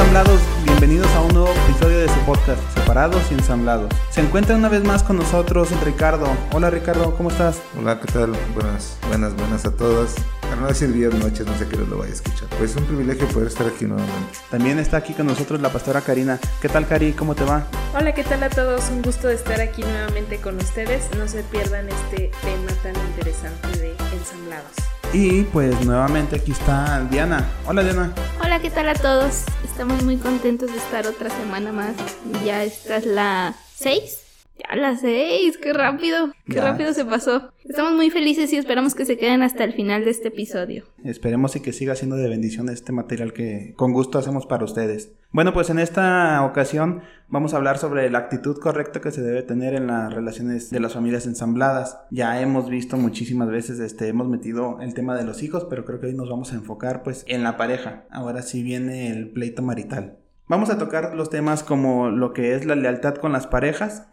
Hola, ¿qué tal ensamblados? Bienvenidos a un nuevo episodio de su podcast, Separados y Ensamblados. Se encuentra una vez más con nosotros Ricardo. Hola Ricardo, ¿cómo estás? Hola, ¿qué tal? Buenas, buenas, buenas a todas. Para no decir días, noches, no sé qué lo vaya a escuchar. Pues es un privilegio poder estar aquí nuevamente. También está aquí con nosotros la pastora Karina. ¿Qué tal, Cari? ¿Cómo te va? Hola, ¿qué tal a todos? Un gusto de estar aquí nuevamente con ustedes. No se pierdan este tema tan interesante de ensamblados. Y pues nuevamente aquí está Diana. Hola Diana. Hola, ¿qué tal a todos? Estamos muy contentos de estar otra semana más. Ya esta es la 6. Ya la 6, qué rápido, qué Ya. rápido se pasó. Estamos muy felices y esperamos que se queden hasta el final de este episodio. Esperemos y que siga siendo de bendición este material que con gusto hacemos para ustedes. Bueno, pues en esta ocasión vamos a hablar sobre la actitud correcta que se debe tener en las relaciones de las familias ensambladas. Ya hemos visto muchísimas veces, este, hemos metido el tema de los hijos, pero creo que hoy nos vamos a enfocar pues en la pareja. Ahora sí viene el pleito marital. Vamos a tocar los temas como lo que es la lealtad con las parejas,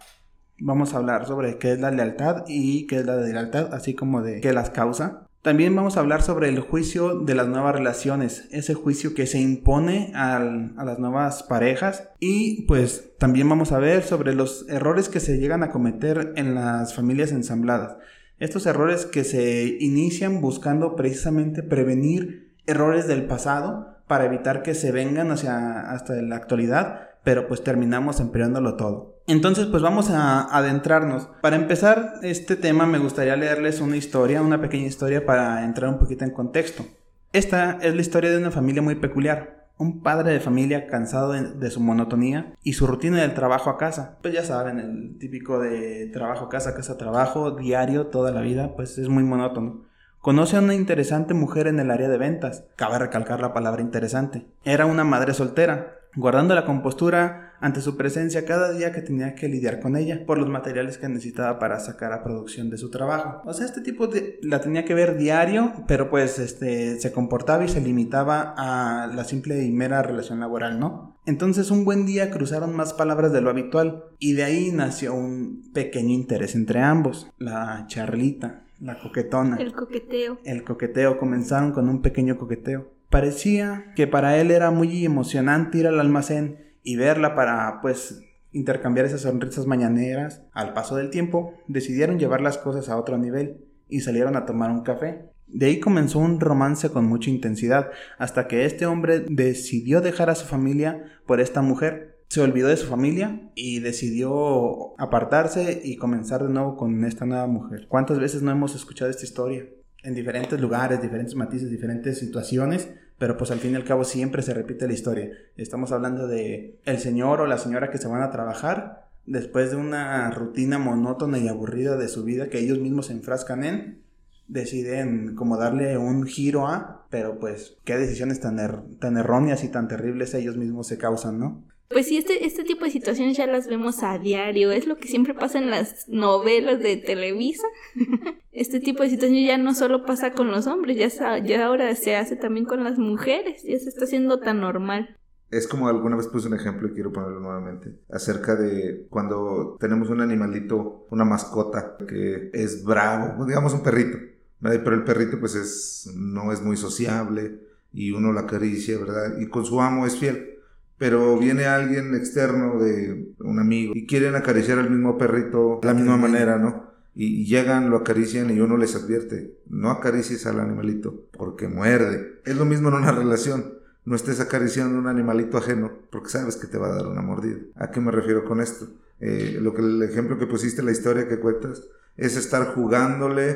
Vamos a hablar sobre qué es la lealtad y qué es la deslealtad, así como de qué las causa. También vamos a hablar sobre el juicio de las nuevas relaciones, ese juicio que se impone a las nuevas parejas. Y pues también vamos a ver sobre los errores que se llegan a cometer en las familias ensambladas. Estos errores que se inician buscando precisamente prevenir errores del pasado para evitar que se vengan hacia hasta la actualidad, pero pues terminamos empeorándolo todo. Entonces, pues vamos a adentrarnos. Para empezar este tema me gustaría leerles una historia, una pequeña historia para entrar un poquito en contexto. Esta es la historia de una familia muy peculiar. Un padre de familia cansado de, su monotonía y su rutina del trabajo a casa. Pues ya saben, el típico de trabajo a casa, casa trabajo, diario, toda la vida, pues es muy monótono. Conoce a una interesante mujer en el área de ventas. Cabe recalcar la palabra interesante. Era una madre soltera, guardando la compostura ante su presencia cada día que tenía que lidiar con ella por los materiales que necesitaba para sacar a producción de su trabajo. O sea, este tipo de, la tenía que ver diario, pero pues este se comportaba y se limitaba a la simple y mera relación laboral, ¿no? Entonces un buen día cruzaron más palabras de lo habitual y de ahí nació un pequeño interés entre ambos, la charlita, la coquetona. El coqueteo. El coqueteo comenzaron con un pequeño coqueteo. Parecía que para él era muy emocionante ir al almacén y verla para, pues, intercambiar esas sonrisas mañaneras. Al paso del tiempo, decidieron llevar las cosas a otro nivel y salieron a tomar un café. De ahí comenzó un romance con mucha intensidad, hasta que este hombre decidió dejar a su familia por esta mujer. Se olvidó de su familia y decidió apartarse y comenzar de nuevo con esta nueva mujer. ¿Cuántas veces no hemos escuchado esta historia? En diferentes lugares, diferentes matices, diferentes situaciones, pero pues al fin y al cabo siempre se repite la historia. Estamos hablando de el señor o la señora que se van a trabajar después de una rutina monótona y aburrida de su vida que ellos mismos se enfrascan en, deciden como darle un giro a, pero pues qué decisiones tan, er- tan erróneas y tan terribles ellos mismos se causan, ¿no? Pues sí, este, este tipo de situaciones ya las vemos a diario. Es lo que siempre pasa en las novelas de Televisa. Este tipo de situaciones ya no solo pasa con los hombres, ya, ya ahora se hace también con las mujeres. Ya se está haciendo tan normal. Es como alguna vez puse un ejemplo y quiero ponerlo nuevamente. Acerca de cuando tenemos un animalito, una mascota que es bravo, digamos un perrito. Pero el perrito pues es, no es muy sociable y uno la acaricia, ¿verdad? Y con su amo es fiel. Pero viene alguien externo de un amigo y quieren acariciar al mismo perrito de la misma manera, ¿no? Y llegan, lo acarician y uno les advierte, no acaricies al animalito porque muerde. Es lo mismo en una relación. No estés acariciando un animalito ajeno porque sabes que te va a dar una mordida. ¿A qué me refiero con esto? Eh, lo que el ejemplo que pusiste, la historia que cuentas, es estar jugándole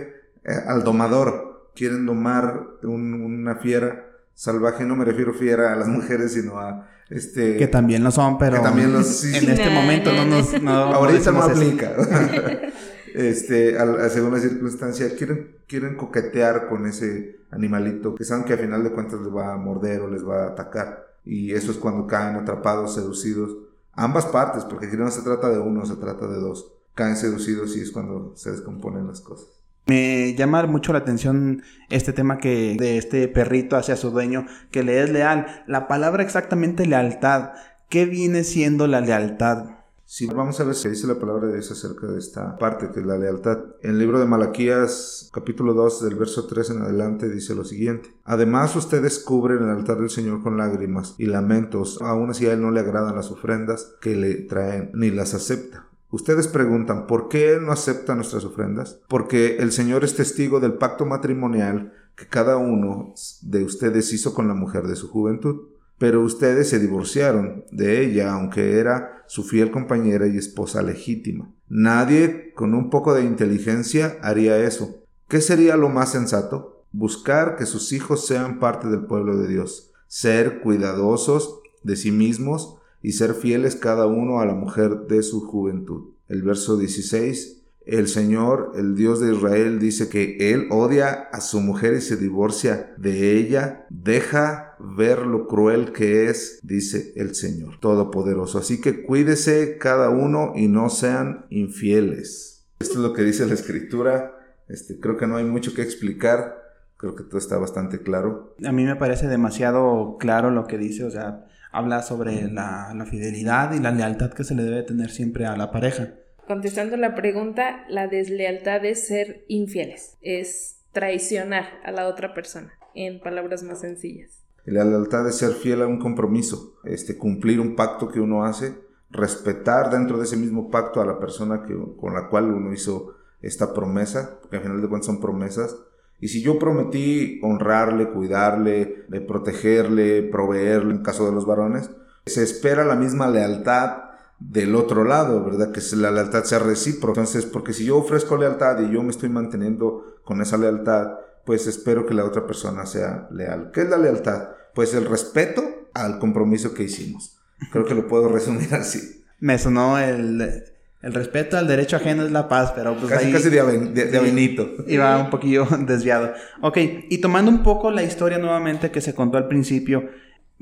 eh, al domador. Quieren domar un- una fiera salvaje. No me refiero fiera a las mujeres, sino a este. Que también lo son, pero Que también lo- sí, en este No, momento no no, nos... No, Ahorita no aplica. este, al- a, según la circunstancia, quieren, quieren coquetear con ese animalito que saben que a final de cuentas les va a morder o les va a atacar. Y eso es cuando caen atrapados, seducidos. Ambas partes, porque aquí no se trata de uno, se trata de dos. Caen seducidos y es cuando se descomponen las cosas. Me llama mucho la atención este tema que de este perrito hacia su dueño que le es leal. La palabra exactamente lealtad. ¿Qué viene siendo la lealtad? Si vamos a ver qué dice la palabra de Dios acerca de esta parte, que es la lealtad. En el libro de Malaquías, capítulo 2, del verso 3 en adelante, dice lo siguiente. Además, ustedes cubren el altar del Señor con lágrimas y lamentos, aun así a Él no le agradan las ofrendas que le traen, ni las acepta. Ustedes preguntan, ¿por qué Él no acepta nuestras ofrendas? Porque el Señor es testigo del pacto matrimonial que cada uno de ustedes hizo con la mujer de su juventud pero ustedes se divorciaron de ella, aunque era su fiel compañera y esposa legítima. Nadie con un poco de inteligencia haría eso. ¿Qué sería lo más sensato? Buscar que sus hijos sean parte del pueblo de Dios, ser cuidadosos de sí mismos y ser fieles cada uno a la mujer de su juventud. El verso 16 el Señor, el Dios de Israel, dice que Él odia a su mujer y se divorcia de ella. Deja ver lo cruel que es, dice el Señor Todopoderoso. Así que cuídese cada uno y no sean infieles. Esto es lo que dice la Escritura. Este, creo que no hay mucho que explicar. Creo que todo está bastante claro. A mí me parece demasiado claro lo que dice. O sea, habla sobre la, la fidelidad y la lealtad que se le debe tener siempre a la pareja contestando la pregunta, la deslealtad es ser infieles, es traicionar a la otra persona, en palabras más sencillas. La lealtad es ser fiel a un compromiso, este, cumplir un pacto que uno hace, respetar dentro de ese mismo pacto a la persona que, con la cual uno hizo esta promesa, porque al final de cuentas son promesas. Y si yo prometí honrarle, cuidarle, protegerle, proveerle, en caso de los varones, se espera la misma lealtad del otro lado, ¿verdad? Que la lealtad sea recíproca. Entonces, porque si yo ofrezco lealtad y yo me estoy manteniendo con esa lealtad, pues espero que la otra persona sea leal. ¿Qué es la lealtad? Pues el respeto al compromiso que hicimos. Creo que lo puedo resumir así. Me sonó el, el respeto al derecho ajeno es la paz, pero pues casi, Casi de, avenito. Iba un poquillo desviado. Ok, y tomando un poco la historia nuevamente que se contó al principio,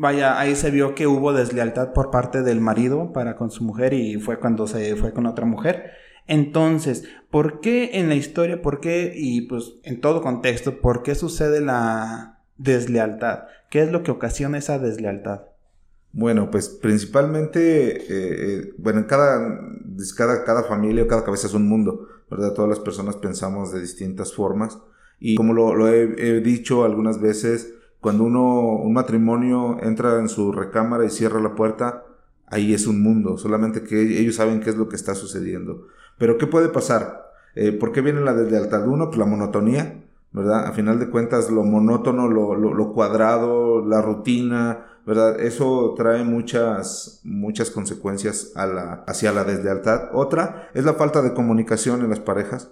Vaya, ahí se vio que hubo deslealtad por parte del marido para con su mujer y fue cuando se fue con otra mujer. Entonces, ¿por qué en la historia, por qué, y pues en todo contexto, por qué sucede la deslealtad? ¿Qué es lo que ocasiona esa deslealtad? Bueno, pues principalmente, eh, eh, bueno, en cada, cada, cada familia o cada cabeza es un mundo, ¿verdad? Todas las personas pensamos de distintas formas y como lo, he dicho algunas veces, cuando uno, un matrimonio entra en su recámara y cierra la puerta, ahí es un mundo, solamente que ellos saben qué es lo que está sucediendo. Pero ¿qué puede pasar? Eh, ¿Por qué viene la deslealtad? Uno, pues la monotonía, ¿verdad? A final de cuentas, lo monótono, lo, lo, cuadrado, la rutina, ¿verdad? Eso trae muchas, muchas consecuencias a la, hacia la deslealtad. Otra es la falta de comunicación en las parejas.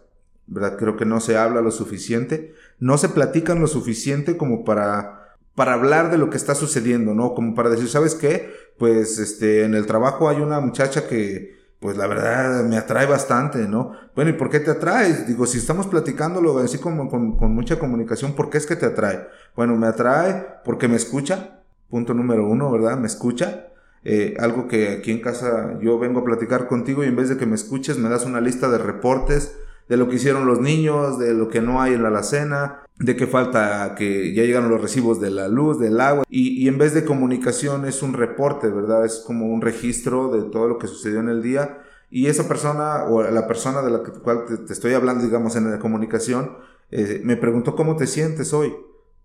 ¿verdad? Creo que no se habla lo suficiente, no se platican lo suficiente como para, para hablar de lo que está sucediendo, ¿no? Como para decir, ¿sabes qué? Pues este, en el trabajo hay una muchacha que, pues la verdad me atrae bastante, ¿no? Bueno, ¿y por qué te atraes? Digo, si estamos platicándolo así como con, con mucha comunicación, ¿por qué es que te atrae? Bueno, me atrae porque me escucha, punto número uno, ¿verdad? Me escucha. Eh, algo que aquí en casa yo vengo a platicar contigo y en vez de que me escuches me das una lista de reportes de lo que hicieron los niños, de lo que no hay en la alacena, de que falta que ya llegaron los recibos de la luz, del agua, y, en vez de comunicación es un reporte, ¿verdad? Es como un registro de todo lo que sucedió en el día, y esa persona, o la persona de la cual te, estoy hablando, digamos, en la comunicación, eh, me preguntó cómo te sientes hoy.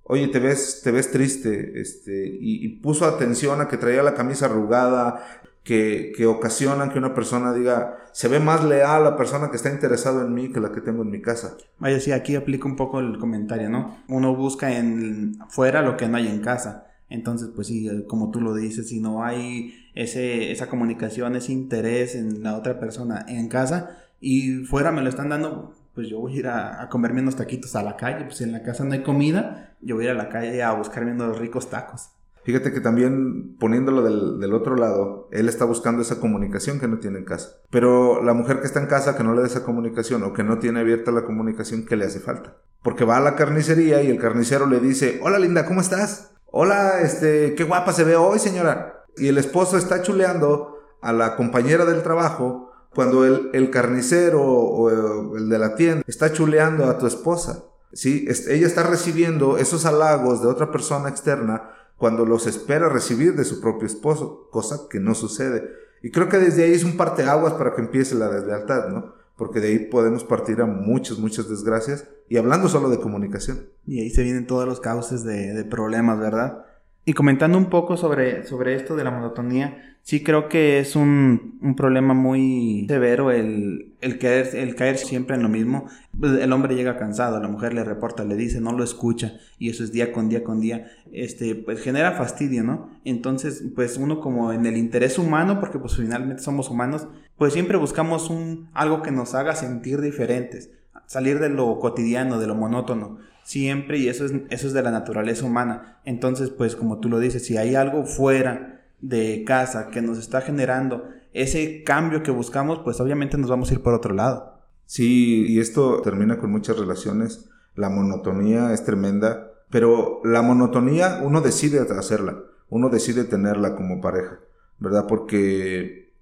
Oye, te ves, te ves triste, este, y, y puso atención a que traía la camisa arrugada, que, que, ocasionan que una persona diga, se ve más leal la persona que está interesado en mí que la que tengo en mi casa. Vaya, sí, aquí aplica un poco el comentario, ¿no? Uno busca en fuera lo que no hay en casa. Entonces, pues sí, como tú lo dices, si no hay ese, esa comunicación, ese interés en la otra persona en casa y fuera me lo están dando, pues yo voy a ir a, comerme unos taquitos a la calle. Pues si en la casa no hay comida, yo voy a ir a la calle a buscarme unos ricos tacos. Fíjate que también poniéndolo del, otro lado, él está buscando esa comunicación que no tiene en casa. Pero la mujer que está en casa que no le da esa comunicación o que no tiene abierta la comunicación, ¿qué le hace falta? Porque va a la carnicería y el carnicero le dice, hola linda, ¿cómo estás? Hola, este, qué guapa se ve hoy señora. Y el esposo está chuleando a la compañera del trabajo cuando el, el carnicero o el de la tienda está chuleando a tu esposa. ¿sí? Ella está recibiendo esos halagos de otra persona externa cuando los espera recibir de su propio esposo, cosa que no sucede. Y creo que desde ahí es un parteaguas para que empiece la deslealtad, ¿no? Porque de ahí podemos partir a muchas, muchas desgracias. Y hablando solo de comunicación. Y ahí se vienen todos los cauces de, de problemas, ¿verdad? Y comentando un poco sobre, sobre esto de la monotonía, sí creo que es un, un problema muy severo el, el, caer, el caer siempre en lo mismo. El hombre llega cansado, la mujer le reporta, le dice, no lo escucha, y eso es día con día con día, este, pues genera fastidio, ¿no? Entonces, pues uno como en el interés humano, porque pues finalmente somos humanos, pues siempre buscamos un, algo que nos haga sentir diferentes, salir de lo cotidiano, de lo monótono siempre y eso es, eso es de la naturaleza humana. Entonces, pues como tú lo dices, si hay algo fuera de casa que nos está generando ese cambio que buscamos, pues obviamente nos vamos a ir por otro lado. Sí, y esto termina con muchas relaciones. La monotonía es tremenda, pero la monotonía uno decide hacerla, uno decide tenerla como pareja, ¿verdad? Porque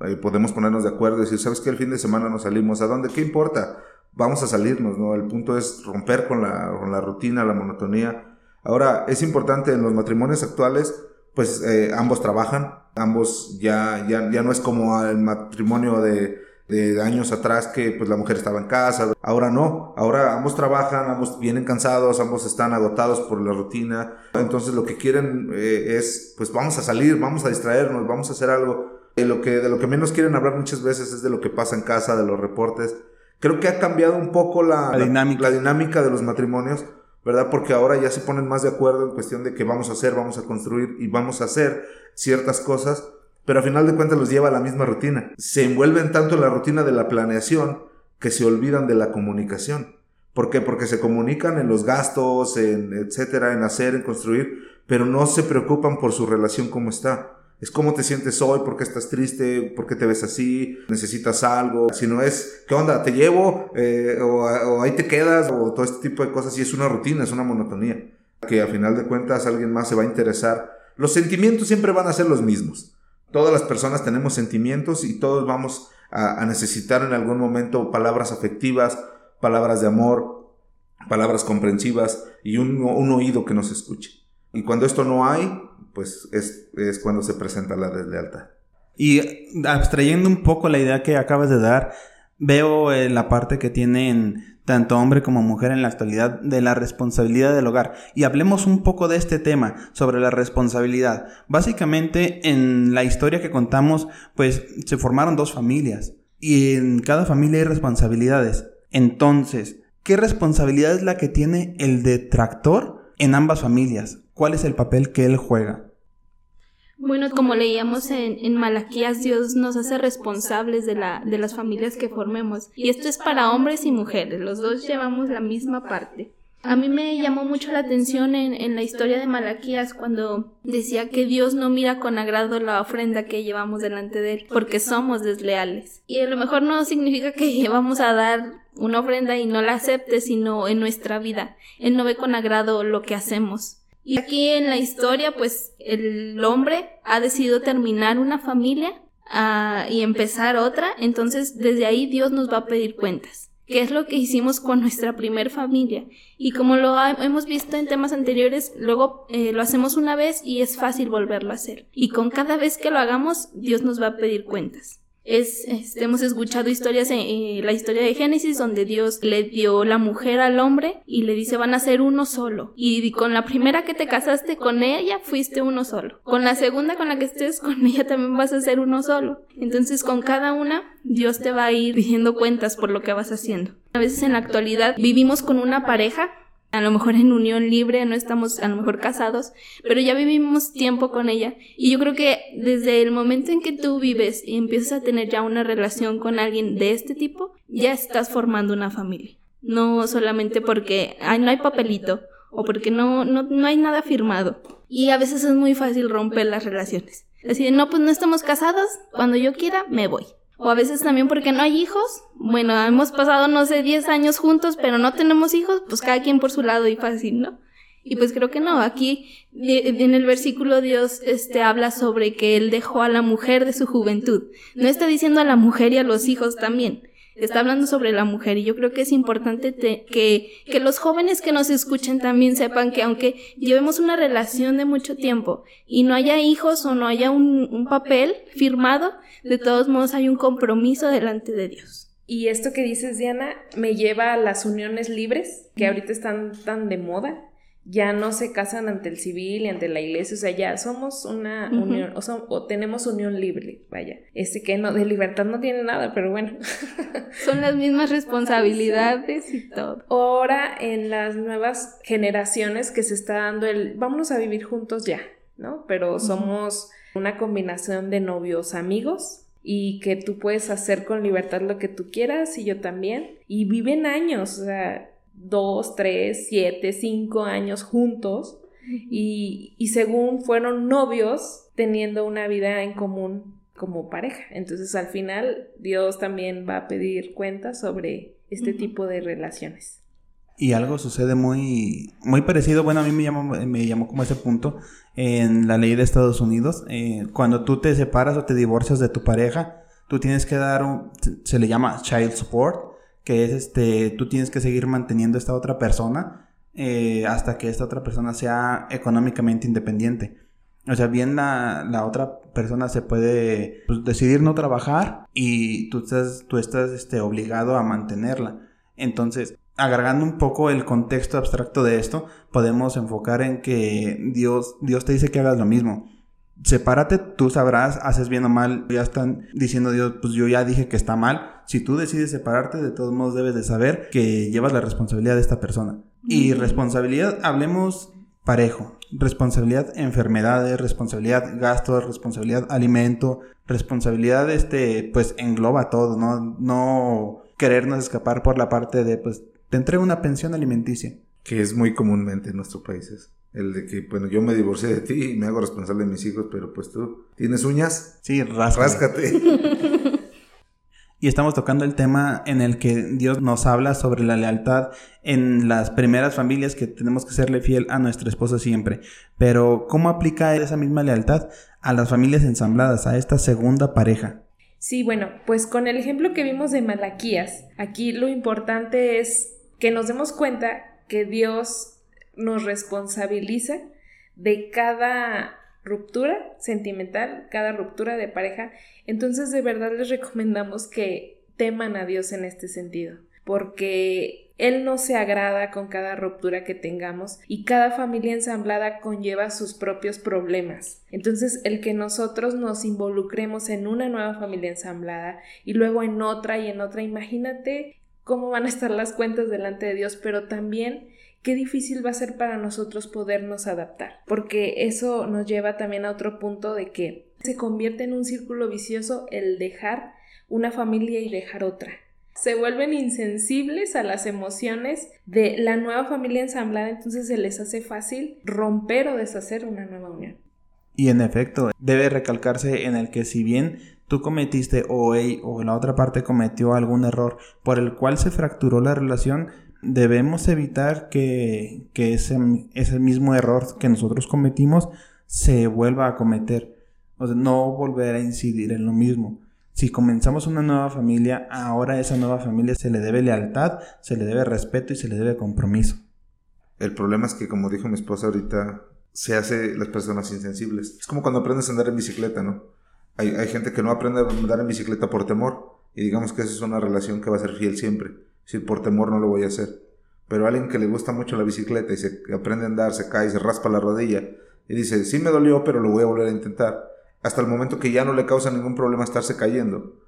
eh, podemos ponernos de acuerdo y decir, ¿sabes qué? El fin de semana nos salimos, ¿a dónde? ¿Qué importa? Vamos a salirnos, ¿no? El punto es romper con la, con la rutina, la monotonía. Ahora, es importante en los matrimonios actuales, pues eh, ambos trabajan, ambos ya, ya, ya no es como el matrimonio de, de años atrás que pues la mujer estaba en casa. Ahora no, ahora ambos trabajan, ambos vienen cansados, ambos están agotados por la rutina. Entonces lo que quieren eh, es pues vamos a salir, vamos a distraernos, vamos a hacer algo. De lo, que, de lo que menos quieren hablar muchas veces es de lo que pasa en casa, de los reportes. Creo que ha cambiado un poco la, dinámica. dinámica de los matrimonios, ¿verdad? Porque ahora ya se ponen más de acuerdo en cuestión de que vamos a hacer, vamos a construir y vamos a hacer ciertas cosas, pero a final de cuentas los lleva a la misma rutina. Se envuelven tanto en la rutina de la planeación que se olvidan de la comunicación. ¿Por qué? Porque se comunican en los gastos, en etcétera, en hacer, en construir, pero no se preocupan por su relación como está es cómo te sientes hoy, por qué estás triste, por qué te ves así, necesitas algo. Si no es, ¿qué onda? ¿Te llevo? Eh, o, ahí te quedas, o todo este tipo de cosas. Y es una rutina, es una monotonía. Que a final de cuentas alguien más se va a interesar. Los sentimientos siempre van a ser los mismos. Todas las personas tenemos sentimientos y todos vamos a, necesitar en algún momento palabras afectivas, palabras de amor, palabras comprensivas y un oído que nos escuche. Y cuando esto no hay, pues es, es cuando se presenta la deslealtad. Y abstrayendo un poco la idea que acabas de dar, veo eh, la parte que tienen tanto hombre como mujer en la actualidad de la responsabilidad del hogar. Y hablemos un poco de este tema sobre la responsabilidad. Básicamente en la historia que contamos, pues se formaron dos familias y en cada familia hay responsabilidades. Entonces, ¿qué responsabilidad es la que tiene el detractor en ambas familias? ¿Cuál es el papel que él juega? Bueno, como leíamos en, en, Malaquías, Dios nos hace responsables de, la, de las familias que formemos. Y esto es para hombres y mujeres, los dos llevamos la misma parte. A mí me llamó mucho la atención en, en, la historia de Malaquías cuando decía que Dios no mira con agrado la ofrenda que llevamos delante de Él, porque somos desleales. Y a lo mejor no significa que llevamos a dar una ofrenda y no la acepte, sino en nuestra vida. Él no ve con agrado lo que hacemos. Y aquí en la historia, pues el hombre ha decidido terminar una familia uh, y empezar otra, entonces desde ahí Dios nos va a pedir cuentas. ¿Qué es lo que hicimos con nuestra primer familia? Y como lo hemos visto en temas anteriores, luego eh, lo hacemos una vez y es fácil volverlo a hacer. Y con cada vez que lo hagamos, Dios nos va a pedir cuentas. Es, este, hemos escuchado historias en, eh, la historia de Génesis donde Dios le dio la mujer al hombre y le dice van a ser uno solo. Y con la primera que te casaste con ella fuiste uno solo. Con la segunda con la que estés con ella también vas a ser uno solo. Entonces con cada una Dios te va a ir pidiendo cuentas por lo que vas haciendo. A veces en la actualidad vivimos con una pareja a lo mejor en unión libre, no estamos a lo mejor casados, pero ya vivimos tiempo con ella. Y yo creo que desde el momento en que tú vives y empiezas a tener ya una relación con alguien de este tipo, ya estás formando una familia. No solamente porque no hay papelito o porque no, no, no hay nada firmado. Y a veces es muy fácil romper las relaciones. Así de, no, pues no estamos casados, cuando yo quiera me voy. O a veces también porque no hay hijos. Bueno, hemos pasado, no sé, 10 años juntos, pero no tenemos hijos, pues cada quien por su lado y fácil, ¿no? Y pues creo que no. Aquí en el versículo Dios este, habla sobre que Él dejó a la mujer de su juventud. No está diciendo a la mujer y a los hijos también. Está hablando sobre la mujer y yo creo que es importante que, que los jóvenes que nos escuchen también sepan que aunque llevemos una relación de mucho tiempo y no haya hijos o no haya un, un papel firmado, de todos modos hay un compromiso delante de Dios. Y esto que dices, Diana, me lleva a las uniones libres, que ahorita están tan de moda ya no se casan ante el civil y ante la iglesia, o sea, ya somos una unión, o, o, tenemos unión libre, vaya. Este que no, de libertad no tiene nada, pero bueno. Son las mismas responsabilidades y todo. Ahora en las nuevas generaciones que se está dando el, vámonos a vivir juntos ya, ¿no? Pero somos una combinación de novios amigos y que tú puedes hacer con libertad lo que tú quieras y yo también. Y viven años, o sea, dos, tres, siete, cinco años juntos y, y según fueron novios teniendo una vida en común como pareja. Entonces al final Dios también va a pedir cuentas sobre este tipo de relaciones. Y algo sucede muy, muy parecido, bueno, a mí me llamó, me llamó como ese punto en la ley de Estados Unidos. Eh, cuando tú te separas o te divorcias de tu pareja, tú tienes que dar un, se le llama child support, que es este, tú tienes que seguir manteniendo a esta otra persona eh, hasta que esta otra persona sea económicamente independiente. O sea, bien la, la otra persona se puede pues, decidir no trabajar y tú estás, tú estás este, obligado a mantenerla. Entonces, agregando un poco el contexto abstracto de esto, podemos enfocar en que Dios, Dios te dice que hagas lo mismo sepárate, tú sabrás, haces bien o mal, ya están diciendo Dios, pues yo ya dije que está mal. Si tú decides separarte, de todos modos debes de saber que llevas la responsabilidad de esta persona. Y responsabilidad, hablemos parejo. Responsabilidad enfermedades, responsabilidad gastos, responsabilidad alimento, responsabilidad este, pues engloba todo, ¿no? No querernos escapar por la parte de, pues, te entrego una pensión alimenticia. Que es muy comúnmente en nuestros países. El de que, bueno, yo me divorcié de ti y me hago responsable de mis hijos, pero pues tú, ¿tienes uñas? Sí, ráscate. y estamos tocando el tema en el que Dios nos habla sobre la lealtad en las primeras familias que tenemos que serle fiel a nuestra esposa siempre. Pero, ¿cómo aplica esa misma lealtad a las familias ensambladas, a esta segunda pareja? Sí, bueno, pues con el ejemplo que vimos de Malaquías, aquí lo importante es que nos demos cuenta que Dios nos responsabiliza de cada ruptura sentimental, cada ruptura de pareja. Entonces de verdad les recomendamos que teman a Dios en este sentido, porque Él no se agrada con cada ruptura que tengamos y cada familia ensamblada conlleva sus propios problemas. Entonces el que nosotros nos involucremos en una nueva familia ensamblada y luego en otra y en otra, imagínate cómo van a estar las cuentas delante de Dios, pero también qué difícil va a ser para nosotros podernos adaptar, porque eso nos lleva también a otro punto de que se convierte en un círculo vicioso el dejar una familia y dejar otra. Se vuelven insensibles a las emociones de la nueva familia ensamblada, entonces se les hace fácil romper o deshacer una nueva unión. Y en efecto, debe recalcarse en el que si bien tú cometiste o, o la otra parte cometió algún error por el cual se fracturó la relación, debemos evitar que, ese, ese, mismo error que nosotros cometimos se vuelva a cometer. O sea, no volver a incidir en lo mismo. Si comenzamos una nueva familia, ahora a esa nueva familia se le debe lealtad, se le debe respeto y se le debe compromiso. El problema es que, como dijo mi esposa ahorita, se hace las personas insensibles. Es como cuando aprendes a andar en bicicleta, ¿no? Hay, hay gente que no aprende a andar en bicicleta por temor y digamos que esa es una relación que va a ser fiel siempre si por temor no lo voy a hacer. Pero alguien que le gusta mucho la bicicleta y se aprende a andar, se cae, se raspa la rodilla y dice, sí me dolió, pero lo voy a volver a intentar. Hasta el momento que ya no le causa ningún problema estarse cayendo.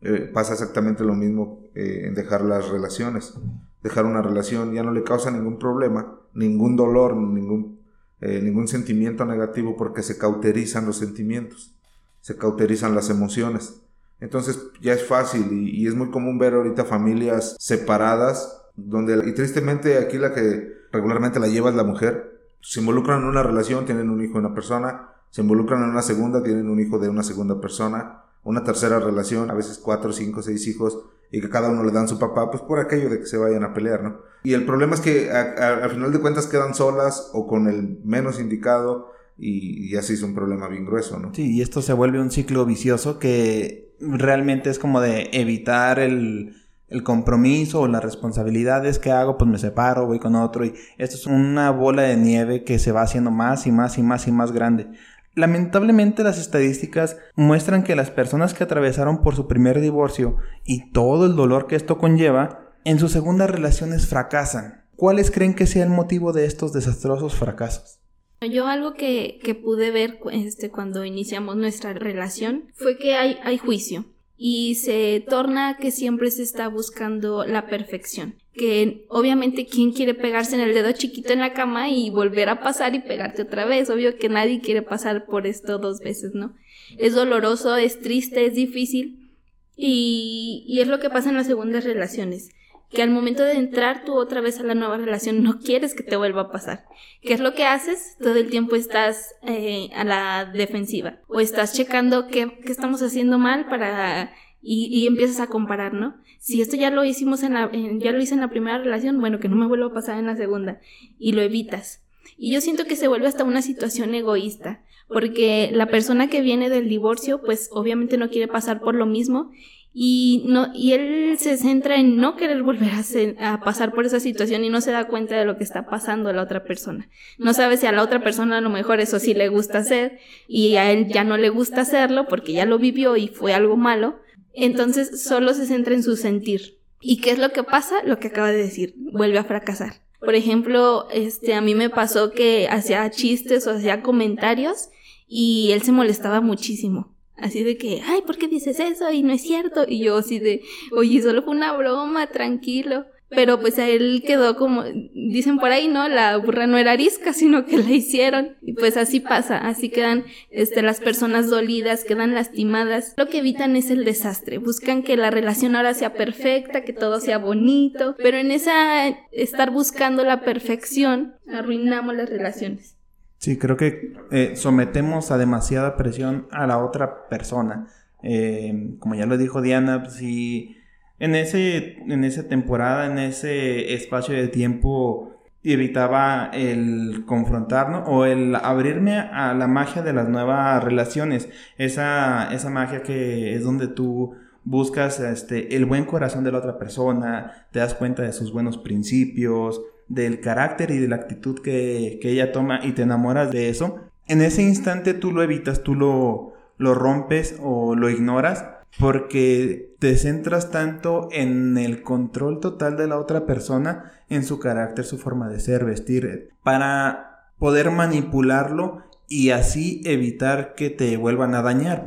Eh, pasa exactamente lo mismo eh, en dejar las relaciones. Dejar una relación ya no le causa ningún problema, ningún dolor, ningún, eh, ningún sentimiento negativo porque se cauterizan los sentimientos, se cauterizan las emociones. Entonces ya es fácil y, es muy común ver ahorita familias separadas donde, y tristemente aquí la que regularmente la lleva es la mujer, se involucran en una relación, tienen un hijo de una persona, se involucran en una segunda, tienen un hijo de una segunda persona, una tercera relación, a veces cuatro, cinco, seis hijos, y que cada uno le dan su papá, pues por aquello de que se vayan a pelear, ¿no? Y el problema es que al final de cuentas quedan solas o con el menos indicado y, y así es un problema bien grueso, ¿no? Sí, y esto se vuelve un ciclo vicioso que realmente es como de evitar el, el compromiso o las responsabilidades que hago, pues me separo, voy con otro y esto es una bola de nieve que se va haciendo más y más y más y más grande. Lamentablemente las estadísticas muestran que las personas que atravesaron por su primer divorcio y todo el dolor que esto conlleva, en sus segundas relaciones fracasan. ¿Cuáles creen que sea el motivo de estos desastrosos fracasos? Yo algo que, pude ver este, cuando iniciamos nuestra relación fue que hay, hay juicio y se torna que siempre se está buscando la perfección. Que obviamente quién quiere pegarse en el dedo chiquito en la cama y volver a pasar y pegarte otra vez. Obvio que nadie quiere pasar por esto dos veces, ¿no? Es doloroso, es triste, es difícil y, y es lo que pasa en las segundas relaciones que al momento de entrar tú otra vez a la nueva relación no quieres que te vuelva a pasar. ¿Qué es lo que haces? Todo el tiempo estás eh, a la defensiva o estás checando qué, qué estamos haciendo mal para y, empiezas a comparar, ¿no? Si esto ya lo hicimos en ya lo hice en la primera relación, bueno, que no me vuelva a pasar en la segunda y lo evitas. Y yo siento que se vuelve hasta una situación egoísta, porque la persona que viene del divorcio, pues obviamente no quiere pasar por lo mismo y no y él se centra en no querer volver a, a, pasar por esa situación y no se da cuenta de lo que está pasando a la otra persona. No sabe si a la otra persona a lo mejor eso sí le gusta hacer y a él ya no le gusta hacerlo porque ya lo vivió y fue algo malo. Entonces solo se centra en su sentir. ¿Y qué es lo que pasa? Lo que acaba de decir, vuelve a fracasar. Por ejemplo, este a mí me pasó que hacía chistes o hacía comentarios y él se molestaba muchísimo Así de que, ay, ¿por qué dices eso? Y no es cierto. Y yo así de, oye, solo fue una broma, tranquilo. Pero pues a él quedó como, dicen por ahí, ¿no? La burra no era arisca, sino que la hicieron. Y pues así pasa, así quedan este, las personas dolidas, quedan lastimadas. Lo que evitan es el desastre. Buscan que la relación ahora sea perfecta, que todo sea bonito. Pero en esa estar buscando la perfección, arruinamos las relaciones. Sí, creo que eh, sometemos a demasiada presión a la otra persona. Eh, como ya lo dijo Diana, pues, si en, ese, en esa temporada, en ese espacio de tiempo, evitaba el confrontarnos o el abrirme a la magia de las nuevas relaciones. Esa, esa magia que es donde tú buscas este, el buen corazón de la otra persona, te das cuenta de sus buenos principios, del carácter y de la actitud que, ella toma y te enamoras de eso, en ese instante tú lo evitas, tú lo, lo rompes o lo ignoras porque te centras tanto en el control total de la otra persona, en su carácter, su forma de ser, vestir, para poder manipularlo y así evitar que te vuelvan a dañar.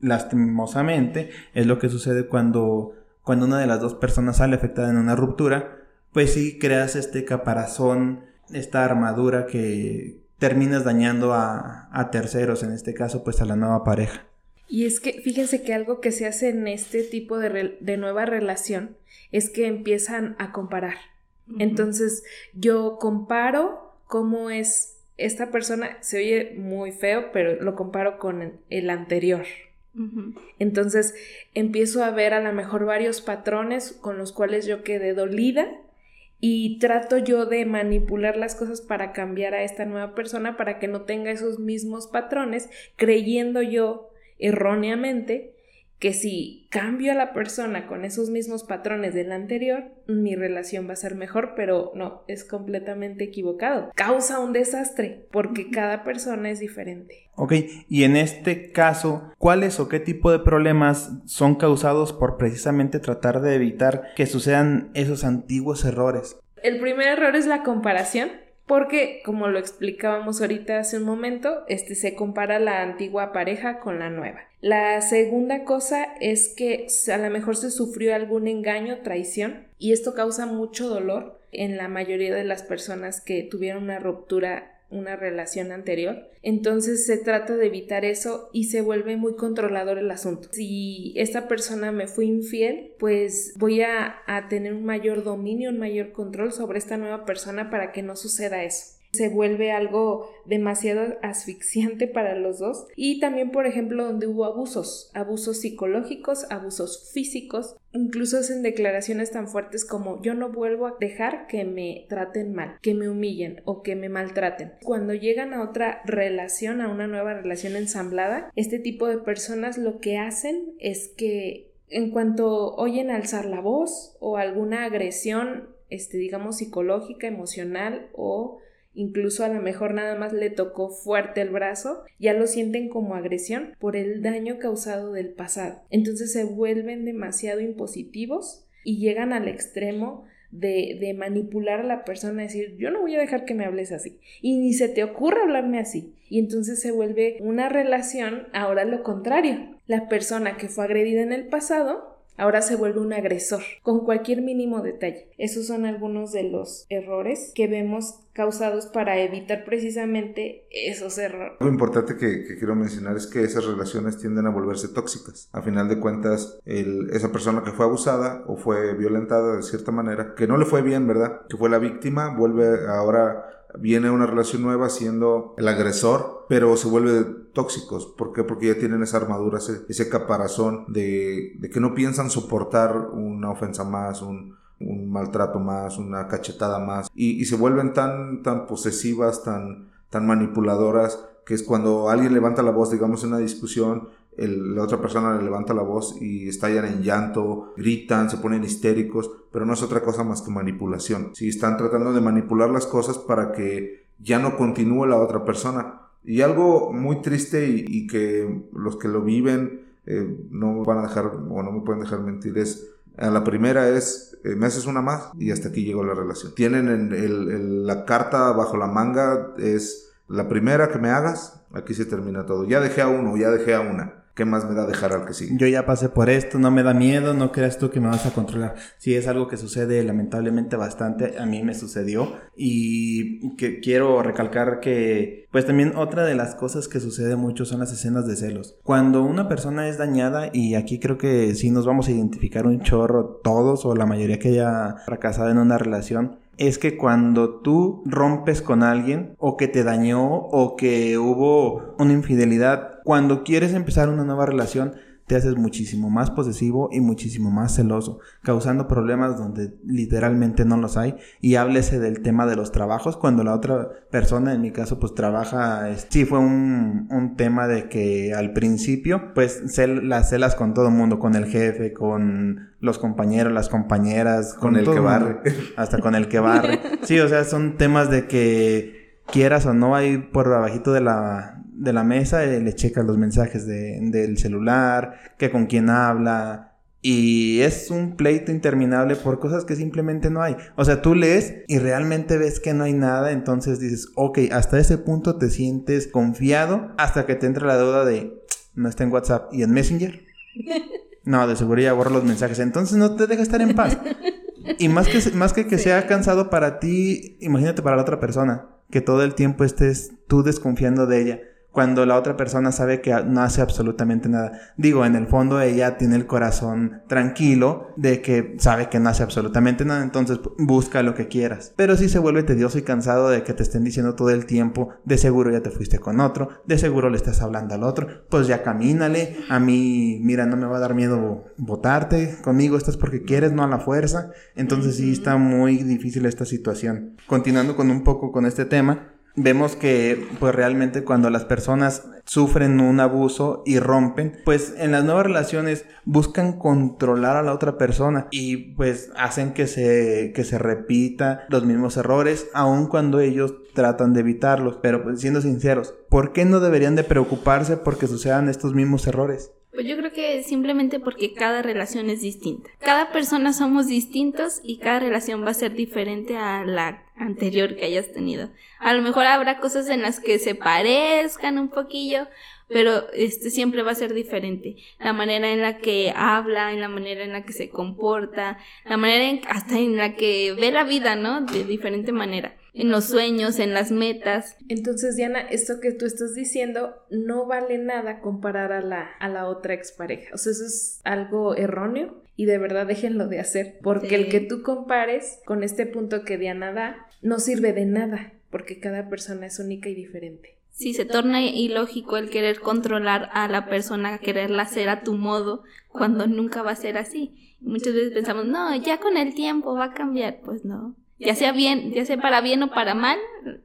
Lastimosamente es lo que sucede cuando, cuando una de las dos personas sale afectada en una ruptura, pues sí creas este caparazón, esta armadura que terminas dañando a, terceros, en este caso pues a la nueva pareja. Y es que fíjense que algo que se hace en este tipo de, de nueva relación es que empiezan a comparar. Entonces yo comparo cómo es esta persona, se oye muy feo, pero lo comparo con el anterior. Entonces empiezo a ver a lo mejor varios patrones con los cuales yo quedé dolida y trato yo de manipular las cosas para cambiar a esta nueva persona para que no tenga esos mismos patrones, creyendo yo erróneamente que si cambio a la persona con esos mismos patrones del anterior, mi relación va a ser mejor, pero no, es completamente equivocado. Causa un desastre porque cada persona es diferente. Ok, y en este caso, ¿cuáles o qué tipo de problemas son causados por precisamente tratar de evitar que sucedan esos antiguos errores? El primer error es la comparación porque como lo explicábamos ahorita hace un momento, este se compara la antigua pareja con la nueva. La segunda cosa es que a lo mejor se sufrió algún engaño, traición, y esto causa mucho dolor en la mayoría de las personas que tuvieron una ruptura una relación anterior. Entonces se trata de evitar eso y se vuelve muy controlador el asunto. Si esta persona me fue infiel, pues voy a, tener un mayor dominio, un mayor control sobre esta nueva persona para que no suceda eso se vuelve algo demasiado asfixiante para los dos. Y también, por ejemplo, donde hubo abusos, abusos psicológicos, abusos físicos, incluso hacen declaraciones tan fuertes como yo no vuelvo a dejar que me traten mal, que me humillen o que me maltraten. Cuando llegan a otra relación, a una nueva relación ensamblada, este tipo de personas lo que hacen es que en cuanto oyen alzar la voz o alguna agresión, este, digamos, psicológica, emocional o incluso a lo mejor nada más le tocó fuerte el brazo, ya lo sienten como agresión por el daño causado del pasado. Entonces se vuelven demasiado impositivos y llegan al extremo de, de, manipular a la persona, decir, yo no voy a dejar que me hables así. Y ni se te ocurra hablarme así. Y entonces se vuelve una relación, ahora lo contrario. La persona que fue agredida en el pasado ahora se vuelve un agresor con cualquier mínimo detalle. Esos son algunos de los errores que vemos causados para evitar precisamente esos errores. Lo importante que, quiero mencionar es que esas relaciones tienden a volverse tóxicas. A final de cuentas, esa persona que fue abusada o fue violentada de cierta manera, que no le fue bien, ¿verdad? Que fue la víctima, vuelve ahora viene una relación nueva siendo el agresor, pero se vuelve tóxicos. ¿Por qué? Porque ya tienen esa armadura, ese, caparazón de, que no piensan soportar una ofensa más, un, maltrato más, una cachetada más. Y, se vuelven tan, tan posesivas, tan, tan manipuladoras, que es cuando alguien levanta la voz, digamos, en una discusión, la otra persona le levanta la voz y estallan en llanto, gritan, se ponen histéricos, pero no es otra cosa más que manipulación. Si están tratando de manipular las cosas para que ya no continúe la otra persona. Y algo muy triste y, que los que lo viven eh, no van a dejar o no me pueden dejar mentir es la primera es, eh, me haces una más y hasta aquí llegó la relación. Tienen en la carta bajo la manga, es la primera que me hagas, aquí se termina todo. Ya dejé a uno, ya dejé a una. ¿Qué más me da dejar al que sigue? Yo ya pasé por esto, no me da miedo, no creas tú que me vas a controlar. Sí, es algo que sucede lamentablemente bastante, a mí me sucedió y que quiero recalcar que pues también otra de las cosas que sucede mucho son las escenas de celos. Cuando una persona es dañada y aquí creo que sí nos vamos a identificar un chorro todos o la mayoría que haya fracasado en una relación, es que cuando tú rompes con alguien o que te dañó o que hubo una infidelidad, cuando quieres empezar una nueva relación, te haces muchísimo más posesivo y muchísimo más celoso, causando problemas donde literalmente no los hay. Y háblese del tema de los trabajos, cuando la otra persona, en mi caso, pues trabaja, sí fue un, un tema de que al principio, pues las celas con todo el mundo, con el jefe, con los compañeros, las compañeras, con, el que barre, hasta con el que barre. Sí, o sea, son temas de que quieras o no hay por abajito de la de la mesa, eh, le checa los mensajes de, del celular, que con quién habla. Y es un pleito interminable por cosas que simplemente no hay. O sea, tú lees y realmente ves que no hay nada, entonces dices, ok, hasta ese punto te sientes confiado hasta que te entra la duda de, no está en WhatsApp y en Messenger. No, de seguro ya borro los mensajes, entonces no te deja estar en paz. Y más que, más que que sea cansado para ti, imagínate para la otra persona, que todo el tiempo estés tú desconfiando de ella cuando la otra persona sabe que no hace absolutamente nada. Digo, en el fondo ella tiene el corazón tranquilo de que sabe que no hace absolutamente nada, entonces busca lo que quieras. Pero si se vuelve tedioso y cansado de que te estén diciendo todo el tiempo, de seguro ya te fuiste con otro, de seguro le estás hablando al otro, pues ya camínale, a mí, mira, no me va a dar miedo votarte, conmigo estás porque quieres, no a la fuerza. Entonces sí está muy difícil esta situación. Continuando con un poco con este tema, vemos que pues realmente cuando las personas sufren un abuso y rompen, pues en las nuevas relaciones buscan controlar a la otra persona y pues hacen que se, que se repita los mismos errores, aun cuando ellos tratan de evitarlos. Pero pues siendo sinceros, ¿por qué no deberían de preocuparse porque sucedan estos mismos errores? Pues yo creo que simplemente porque cada relación es distinta. Cada persona somos distintos y cada relación va a ser diferente a la anterior que hayas tenido. A lo mejor habrá cosas en las que se parezcan un poquillo, pero este siempre va a ser diferente. La manera en la que habla, en la manera en la que se comporta, la manera en, hasta en la que ve la vida, ¿no? De diferente manera. En los sueños, en las metas. Entonces, Diana, esto que tú estás diciendo no vale nada comparar a la, a la otra expareja. O sea, eso es algo erróneo y de verdad déjenlo de hacer. Porque el que tú compares con este punto que Diana da no sirve de nada, porque cada persona es única y diferente. Sí, se torna ilógico el querer controlar a la persona, quererla hacer a tu modo, cuando nunca va a ser así. Muchas veces pensamos, no, ya con el tiempo va a cambiar. Pues no. Ya sea bien, ya sea para bien o para mal,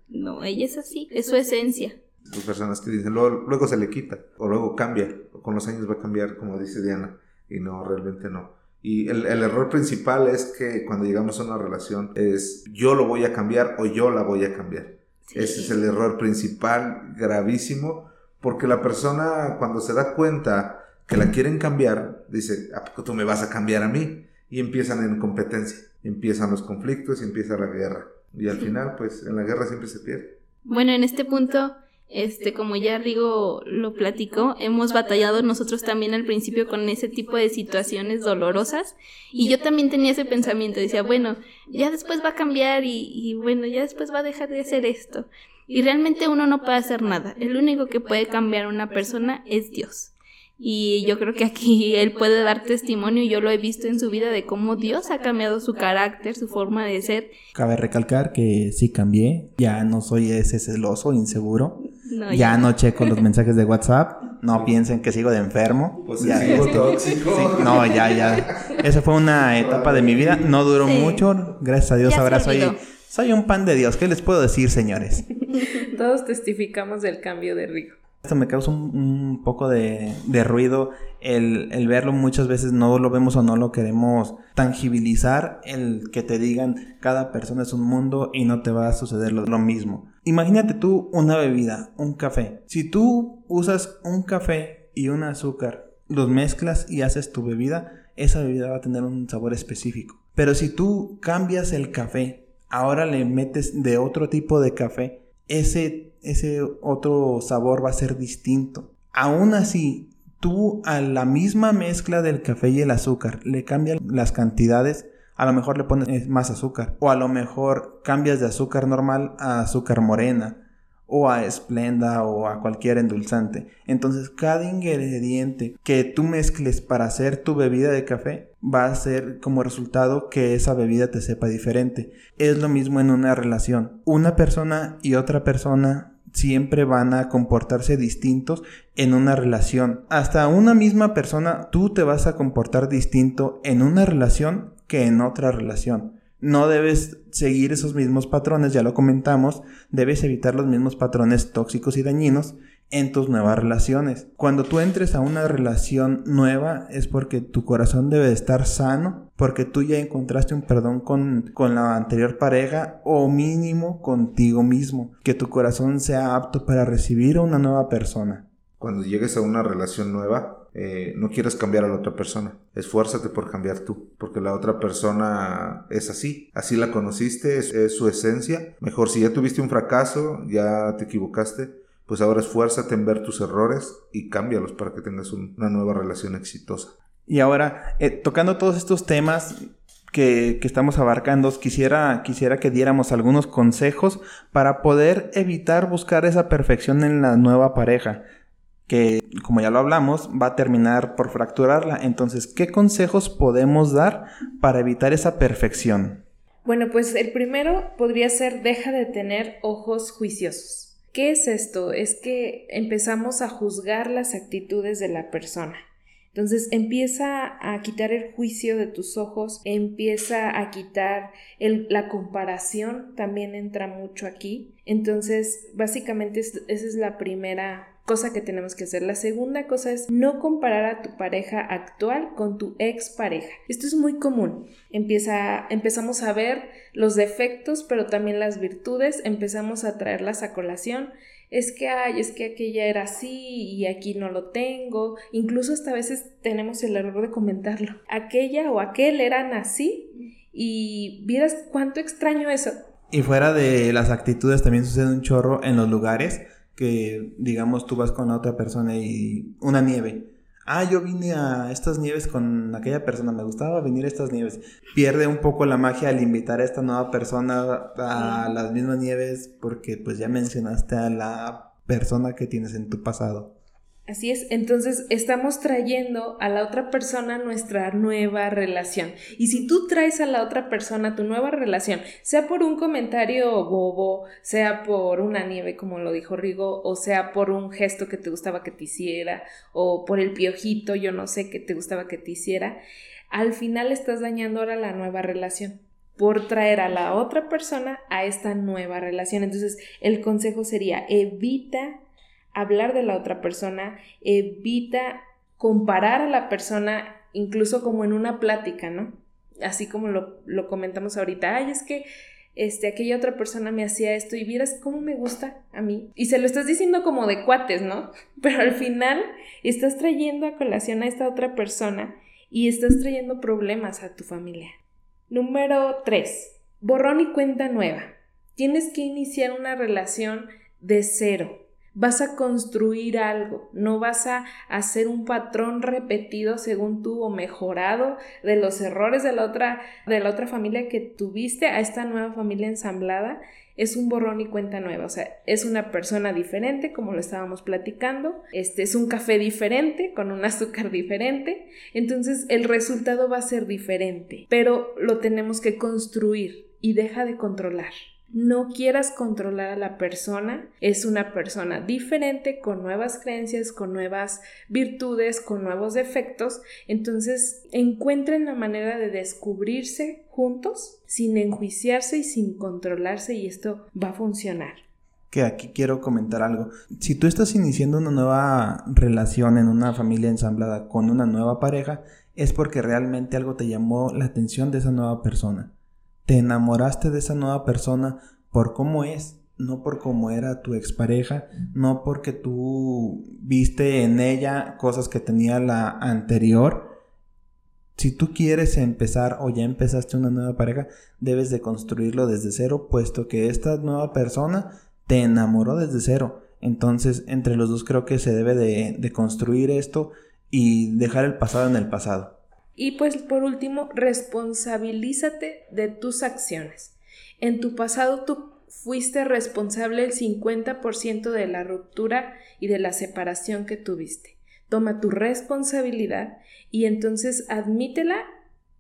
no, ella es así, es su esencia. Hay personas que dicen, luego, luego se le quita, o luego cambia, o con los años va a cambiar, como dice Diana. y no, realmente no. Y el, el, error principal es que cuando llegamos a una relación es yo lo voy a cambiar o yo la voy a cambiar. Ese es el error principal, gravísimo, porque la persona cuando se da cuenta que la quieren cambiar, dice, ¿a poco tú me vas a cambiar a mí? Y empiezan en competencia, empiezan los conflictos y empieza la guerra. Y al final, pues en la guerra siempre se pierde. Bueno, en este punto este, como ya Rigo lo platicó, hemos batallado nosotros también al principio con ese tipo de situaciones dolorosas y yo también tenía ese pensamiento, decía, bueno, ya después va a cambiar y, y bueno, ya después va a dejar de hacer esto. Y realmente uno no puede hacer nada, el único que puede cambiar a una persona es Dios. Y yo creo que aquí él puede dar testimonio, yo lo he visto en su vida de cómo Dios ha cambiado su carácter, su forma de ser. Cabe recalcar que sí cambié, ya no soy ese celoso, inseguro. ya, no checo los mensajes de WhatsApp, no piensen que sigo de enfermo. Pues ya, tóxico. no, ya, ya. Esa fue una etapa de mi vida, no duró mucho, gracias a Dios ahora soy, soy un pan de Dios. ¿Qué les puedo decir, señores? Todos testificamos del cambio de Rigo. Esto me causa un, poco de, ruido el, el, verlo muchas veces no lo vemos o no lo queremos tangibilizar el que te digan cada persona es un mundo y no te va a suceder lo, lo mismo. Imagínate tú una bebida, un café. Si tú usas un café y un azúcar, los mezclas y haces tu bebida, esa bebida va a tener un sabor específico. Pero si tú cambias el café, ahora le metes de otro tipo de café, ese, ese otro sabor va a ser distinto. Aún así, tú a la misma mezcla del café y el azúcar le cambias las cantidades, a lo mejor le pones más azúcar, o a lo mejor cambias de azúcar normal a azúcar morena, o a esplenda o a cualquier endulzante. Entonces cada ingrediente que tú mezcles para hacer tu bebida de café va a ser como resultado que esa bebida te sepa diferente. Es lo mismo en una relación. Una persona y otra persona siempre van a comportarse distintos en una relación. Hasta una misma persona tú te vas a comportar distinto en una relación que en otra relación no debes seguir esos mismos patrones, ya lo comentamos, debes evitar los mismos patrones tóxicos y dañinos en tus nuevas relaciones. Cuando tú entres a una relación nueva es porque tu corazón debe estar sano, porque tú ya encontraste un perdón con, con la anterior pareja o mínimo contigo mismo, que tu corazón sea apto para recibir a una nueva persona. Cuando llegues a una relación nueva, eh, no quieres cambiar a la otra persona. Esfuérzate por cambiar tú, porque la otra persona es así. Así la conociste, es, su esencia. Mejor si ya tuviste un fracaso, ya te equivocaste, pues ahora esfuérzate en ver tus errores y cámbialos para que tengas una nueva relación exitosa. Y ahora, eh, tocando todos estos temas, que, que, estamos abarcando, quisiera, quisiera que diéramos algunos consejos para poder evitar buscar esa perfección en la nueva pareja que, como ya lo hablamos, va a terminar por fracturarla. Entonces, ¿qué consejos podemos dar para evitar esa perfección? Bueno, pues el primero podría ser deja de tener ojos juiciosos. ¿Qué es esto? Es que empezamos a juzgar las actitudes de la persona. Entonces empieza a quitar el juicio de tus ojos, empieza a quitar la comparación, también entra mucho aquí. Entonces, básicamente esa es la primera cosa que tenemos que hacer. La segunda cosa es no comparar a tu pareja actual con tu ex pareja. Esto es muy común. Empieza, empezamos a ver los defectos, pero también las virtudes, empezamos a traerlas a colación. Es que, ay, es que aquella era así y aquí no lo tengo. Incluso hasta a veces tenemos el error de comentarlo. Aquella o aquel eran así y vieras cuánto extraño eso. Y fuera de las actitudes también sucede un chorro en los lugares que digamos tú vas con otra persona y una nieve. Ah, yo vine a estas nieves con aquella persona, me gustaba venir a estas nieves. Pierde un poco la magia al invitar a esta nueva persona a las mismas nieves porque pues ya mencionaste a la persona que tienes en tu pasado. Así es, entonces estamos trayendo a la otra persona nuestra nueva relación. Y si tú traes a la otra persona tu nueva relación, sea por un comentario bobo, sea por una nieve, como lo dijo Rigo, o sea por un gesto que te gustaba que te hiciera, o por el piojito, yo no sé, que te gustaba que te hiciera, al final estás dañando ahora la nueva relación por traer a la otra persona a esta nueva relación. Entonces, el consejo sería evita hablar de la otra persona, evita comparar a la persona incluso como en una plática, ¿no? Así como lo, lo comentamos ahorita, ay, es que este, aquella otra persona me hacía esto y vieras cómo me gusta a mí. Y se lo estás diciendo como de cuates, ¿no? Pero al final estás trayendo a colación a esta otra persona y estás trayendo problemas a tu familia. Número 3. Borrón y cuenta nueva. Tienes que iniciar una relación de cero vas a construir algo, no vas a hacer un patrón repetido según tú o mejorado de los errores de la otra de la otra familia que tuviste a esta nueva familia ensamblada, es un borrón y cuenta nueva, o sea, es una persona diferente como lo estábamos platicando, este es un café diferente con un azúcar diferente, entonces el resultado va a ser diferente, pero lo tenemos que construir y deja de controlar. No quieras controlar a la persona, es una persona diferente, con nuevas creencias, con nuevas virtudes, con nuevos defectos, entonces encuentren la manera de descubrirse juntos sin enjuiciarse y sin controlarse y esto va a funcionar que aquí quiero comentar algo. Si tú estás iniciando una nueva relación en una familia ensamblada con una nueva pareja, es porque realmente algo te llamó la atención de esa nueva persona. Te enamoraste de esa nueva persona por cómo es, no por cómo era tu expareja, no porque tú viste en ella cosas que tenía la anterior. Si tú quieres empezar o ya empezaste una nueva pareja, debes de construirlo desde cero, puesto que esta nueva persona te enamoró desde cero. Entonces, entre los dos creo que se debe de, de construir esto y dejar el pasado en el pasado. Y pues por último, responsabilízate de tus acciones. En tu pasado tú fuiste responsable del 50% de la ruptura y de la separación que tuviste. Toma tu responsabilidad y entonces admítela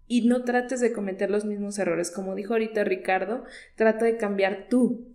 y no trates de cometer los mismos errores. Como dijo ahorita Ricardo, trata de cambiar tú,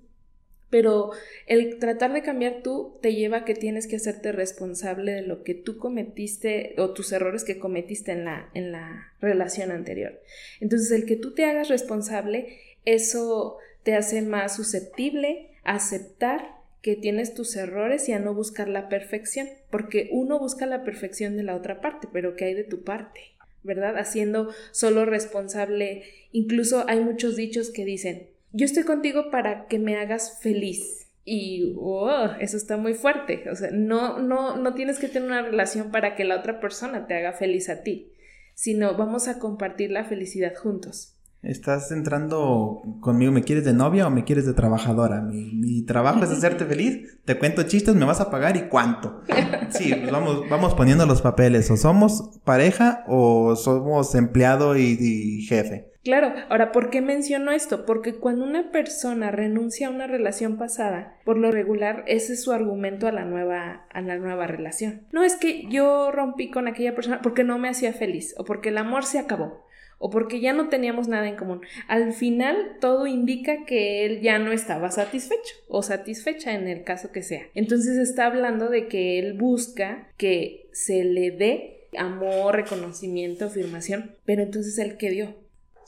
pero el tratar de cambiar tú te lleva a que tienes que hacerte responsable de lo que tú cometiste o tus errores que cometiste en la, en la relación anterior. Entonces, el que tú te hagas responsable, eso te hace más susceptible a aceptar que tienes tus errores y a no buscar la perfección, porque uno busca la perfección de la otra parte, pero ¿qué hay de tu parte? ¿Verdad? Haciendo solo responsable, incluso hay muchos dichos que dicen, yo estoy contigo para que me hagas feliz. Y oh, eso está muy fuerte. O sea, no, no, no tienes que tener una relación para que la otra persona te haga feliz a ti, sino vamos a compartir la felicidad juntos. Estás entrando conmigo, ¿me quieres de novia o me quieres de trabajadora? Mi, mi trabajo es hacerte feliz, te cuento chistes, me vas a pagar y cuánto. Sí, pues vamos, vamos poniendo los papeles, o somos pareja o somos empleado y jefe. Claro, ahora, ¿por qué menciono esto? Porque cuando una persona renuncia a una relación pasada, por lo regular, ese es su argumento a la nueva, a la nueva relación. No es que yo rompí con aquella persona porque no me hacía feliz, o porque el amor se acabó, o porque ya no teníamos nada en común. Al final, todo indica que él ya no estaba satisfecho, o satisfecha en el caso que sea. Entonces está hablando de que él busca que se le dé amor, reconocimiento, afirmación, pero entonces él qué dio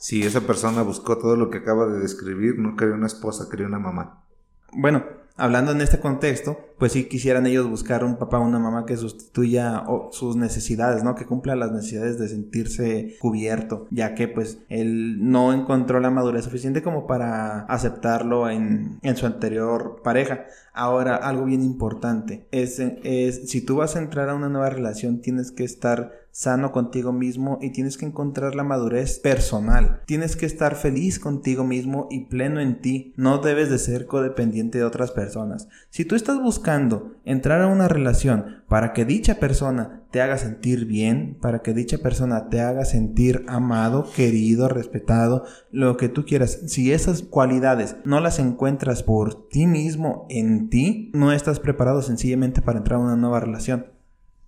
si esa persona buscó todo lo que acaba de describir, no quería una esposa, quería una mamá. Bueno, hablando en este contexto, pues sí quisieran ellos buscar un papá o una mamá que sustituya sus necesidades, ¿no? Que cumpla las necesidades de sentirse cubierto, ya que pues él no encontró la madurez suficiente como para aceptarlo en, en su anterior pareja. Ahora, algo bien importante es, es si tú vas a entrar a una nueva relación, tienes que estar sano contigo mismo y tienes que encontrar la madurez personal. Tienes que estar feliz contigo mismo y pleno en ti. No debes de ser codependiente de otras personas. Si tú estás buscando entrar a una relación para que dicha persona te haga sentir bien, para que dicha persona te haga sentir amado, querido, respetado, lo que tú quieras. Si esas cualidades no las encuentras por ti mismo en ti, no estás preparado sencillamente para entrar a una nueva relación.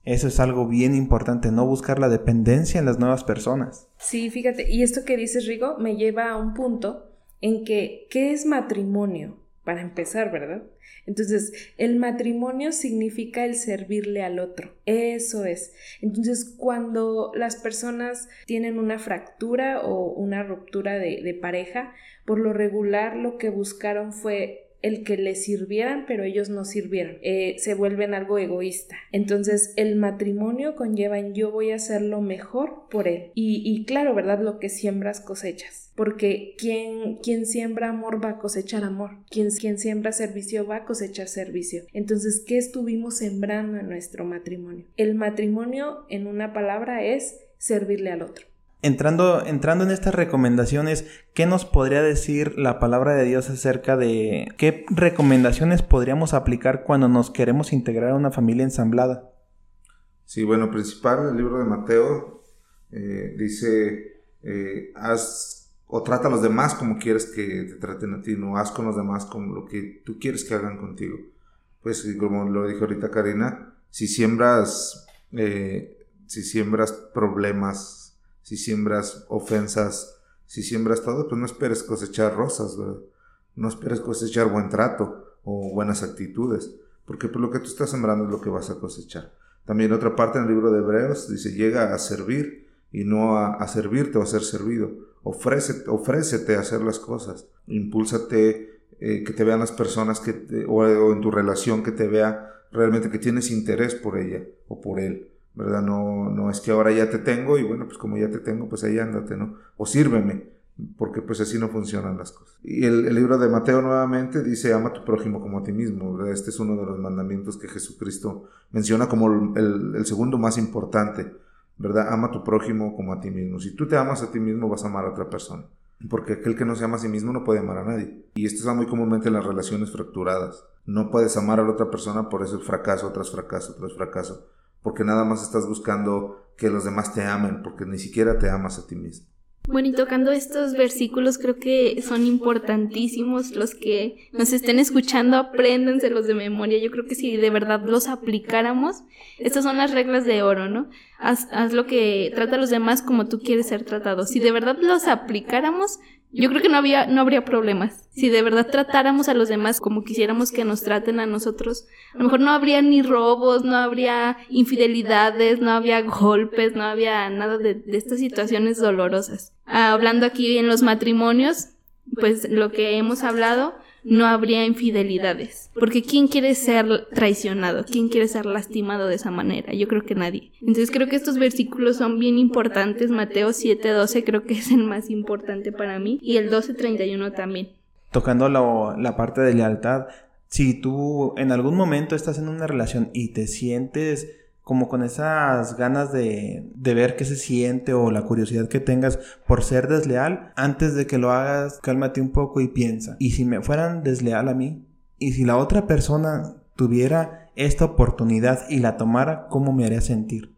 Eso es algo bien importante, no buscar la dependencia en las nuevas personas. Sí, fíjate, y esto que dices, Rigo, me lleva a un punto en que, ¿qué es matrimonio? Para empezar, ¿verdad? Entonces, el matrimonio significa el servirle al otro. Eso es. Entonces, cuando las personas tienen una fractura o una ruptura de, pareja, por lo regular lo que buscaron fue el que les sirvieran, pero ellos no sirvieron. Eh, se vuelven algo egoísta. Entonces, el matrimonio conlleva en yo voy a hacer lo mejor por él. Y, y claro, ¿verdad? Lo que siembras cosechas. Porque quien, quien siembra amor va a cosechar amor. Quien, quien siembra servicio va a cosechar servicio. Entonces, ¿qué estuvimos sembrando en nuestro matrimonio? El matrimonio, en una palabra, es servirle al otro. Entrando, entrando en estas recomendaciones, ¿qué nos podría decir la palabra de Dios acerca de qué recomendaciones podríamos aplicar cuando nos queremos integrar a una familia ensamblada? Sí, bueno, principal, el libro de Mateo eh, dice, eh, haz o trata a los demás como quieres que te traten a ti, no haz con los demás como lo que tú quieres que hagan contigo. Pues como lo dijo ahorita Karina, si siembras, eh, si siembras problemas, si siembras ofensas, si siembras todo, pues no esperes cosechar rosas. No esperes cosechar buen trato o buenas actitudes, porque por pues, lo que tú estás sembrando es lo que vas a cosechar. También otra parte en el libro de Hebreos dice, llega a servir y no a, servirte o a ser servido. Ofrécete, a hacer las cosas. Impúlsate eh, que te vean las personas que o, o en tu relación que te vea realmente que tienes interés por ella o por él. ¿Verdad? No, no es que ahora ya te tengo y bueno, pues como ya te tengo, pues ahí ándate, ¿no? O sírveme, porque pues así no funcionan las cosas. Y el, libro de Mateo nuevamente dice, ama a tu prójimo como a ti mismo, ¿verdad? Este es uno de los mandamientos que Jesucristo menciona como el, el segundo más importante, ¿verdad? Ama a tu prójimo como a ti mismo. Si tú te amas a ti mismo, vas a amar a otra persona. Porque aquel que no se ama a sí mismo no puede amar a nadie. Y esto está muy comúnmente en las relaciones fracturadas. No puedes amar a la otra persona, por eso es fracaso tras fracaso tras fracaso porque nada más estás buscando que los demás te amen, porque ni siquiera te amas a ti mismo. Bueno, y tocando estos versículos, creo que son importantísimos. Los que nos estén escuchando, apréndanselos de memoria. Yo creo que si de verdad los aplicáramos, estas son las reglas de oro, ¿no? Haz, haz lo que trata a los demás como tú quieres ser tratado. Si de verdad los aplicáramos, yo creo que no había, no habría problemas. Si de verdad tratáramos a los demás como quisiéramos que nos traten a nosotros, a lo mejor no habría ni robos, no habría infidelidades, no habría golpes, no había nada de, de estas situaciones dolorosas. Ah, hablando aquí en los matrimonios, pues lo que hemos hablado, no habría infidelidades. Porque ¿quién quiere ser traicionado? ¿Quién quiere ser lastimado de esa manera? Yo creo que nadie. Entonces creo que estos versículos son bien importantes. Mateo 7:12 creo que es el más importante para mí y el 12:31 también. Tocando la, la parte de lealtad, si tú en algún momento estás en una relación y te sientes como con esas ganas de, de, ver qué se siente o la curiosidad que tengas por ser desleal, antes de que lo hagas, cálmate un poco y piensa. ¿Y si me fueran desleal a mí? ¿Y si la otra persona tuviera esta oportunidad y la tomara, cómo me haría sentir?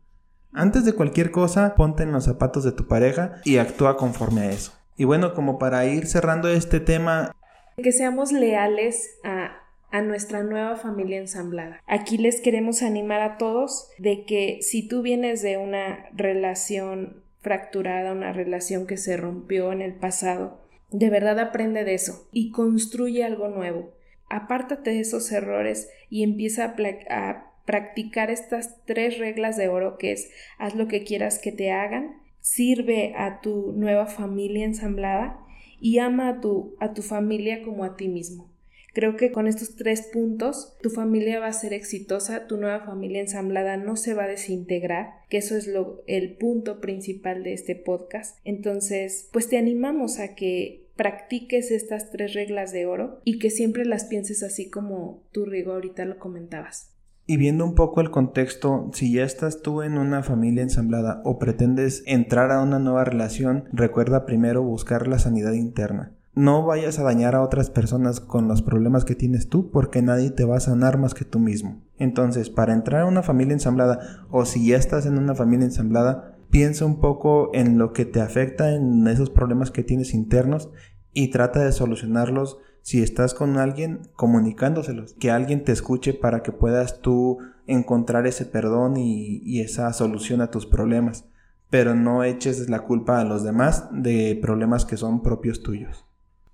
Antes de cualquier cosa, ponte en los zapatos de tu pareja y actúa conforme a eso. Y bueno, como para ir cerrando este tema... Que seamos leales a a nuestra nueva familia ensamblada. Aquí les queremos animar a todos de que si tú vienes de una relación fracturada, una relación que se rompió en el pasado, de verdad aprende de eso y construye algo nuevo. Apártate de esos errores y empieza a, practicar estas tres reglas de oro que es haz lo que quieras que te hagan, sirve a tu nueva familia ensamblada y ama a tu, a tu familia como a ti mismo. Creo que con estos tres puntos tu familia va a ser exitosa, tu nueva familia ensamblada no se va a desintegrar, que eso es lo, el punto principal de este podcast. Entonces, pues te animamos a que practiques estas tres reglas de oro y que siempre las pienses así como tú, Rigo, ahorita lo comentabas. Y viendo un poco el contexto, si ya estás tú en una familia ensamblada o pretendes entrar a una nueva relación, recuerda primero buscar la sanidad interna no vayas a dañar a otras personas con los problemas que tienes tú porque nadie te va a sanar más que tú mismo. Entonces, para entrar a una familia ensamblada o si ya estás en una familia ensamblada, piensa un poco en lo que te afecta en esos problemas que tienes internos y trata de solucionarlos si estás con alguien comunicándoselos, que alguien te escuche para que puedas tú encontrar ese perdón y, y esa solución a tus problemas, pero no eches la culpa a los demás de problemas que son propios tuyos.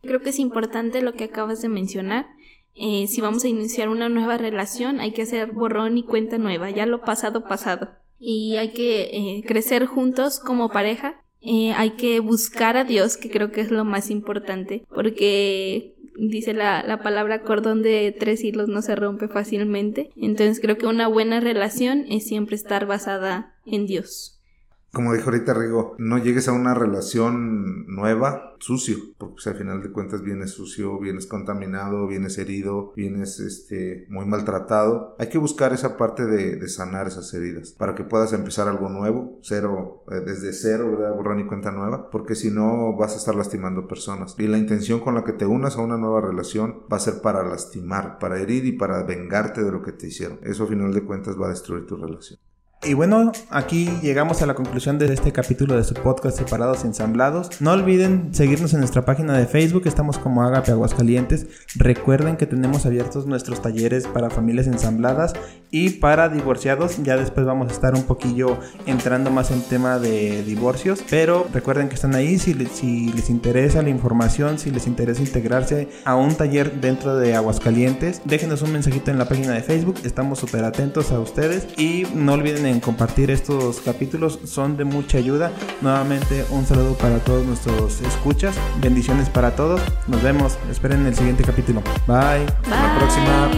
Creo que es importante lo que acabas de mencionar. Eh, si vamos a iniciar una nueva relación, hay que hacer borrón y cuenta nueva, ya lo pasado pasado. Y hay que eh, crecer juntos como pareja. Eh, hay que buscar a Dios, que creo que es lo más importante, porque dice la, la palabra cordón de tres hilos no se rompe fácilmente. Entonces creo que una buena relación es siempre estar basada en Dios como dijo ahorita Rigo, no llegues a una relación nueva sucio, porque pues, al final de cuentas vienes sucio, vienes contaminado, vienes herido, vienes este, muy maltratado. Hay que buscar esa parte de, de sanar esas heridas para que puedas empezar algo nuevo, cero, eh, desde cero, ¿verdad? Borrón y cuenta nueva, porque si no vas a estar lastimando personas. Y la intención con la que te unas a una nueva relación va a ser para lastimar, para herir y para vengarte de lo que te hicieron. Eso al final de cuentas va a destruir tu relación. Y bueno, aquí llegamos a la conclusión de este capítulo de su podcast Separados Ensamblados. No olviden seguirnos en nuestra página de Facebook, estamos como Agape Aguascalientes. Recuerden que tenemos abiertos nuestros talleres para familias ensambladas y para divorciados. Ya después vamos a estar un poquillo entrando más en tema de divorcios, pero recuerden que están ahí si, si les interesa la información, si les interesa integrarse a un taller dentro de Aguascalientes, déjenos un mensajito en la página de Facebook, estamos súper atentos a ustedes y no olviden en compartir estos capítulos, son de mucha ayuda. Nuevamente un saludo para todos nuestros escuchas, bendiciones para todos, nos vemos, esperen el siguiente capítulo. Bye, la próxima.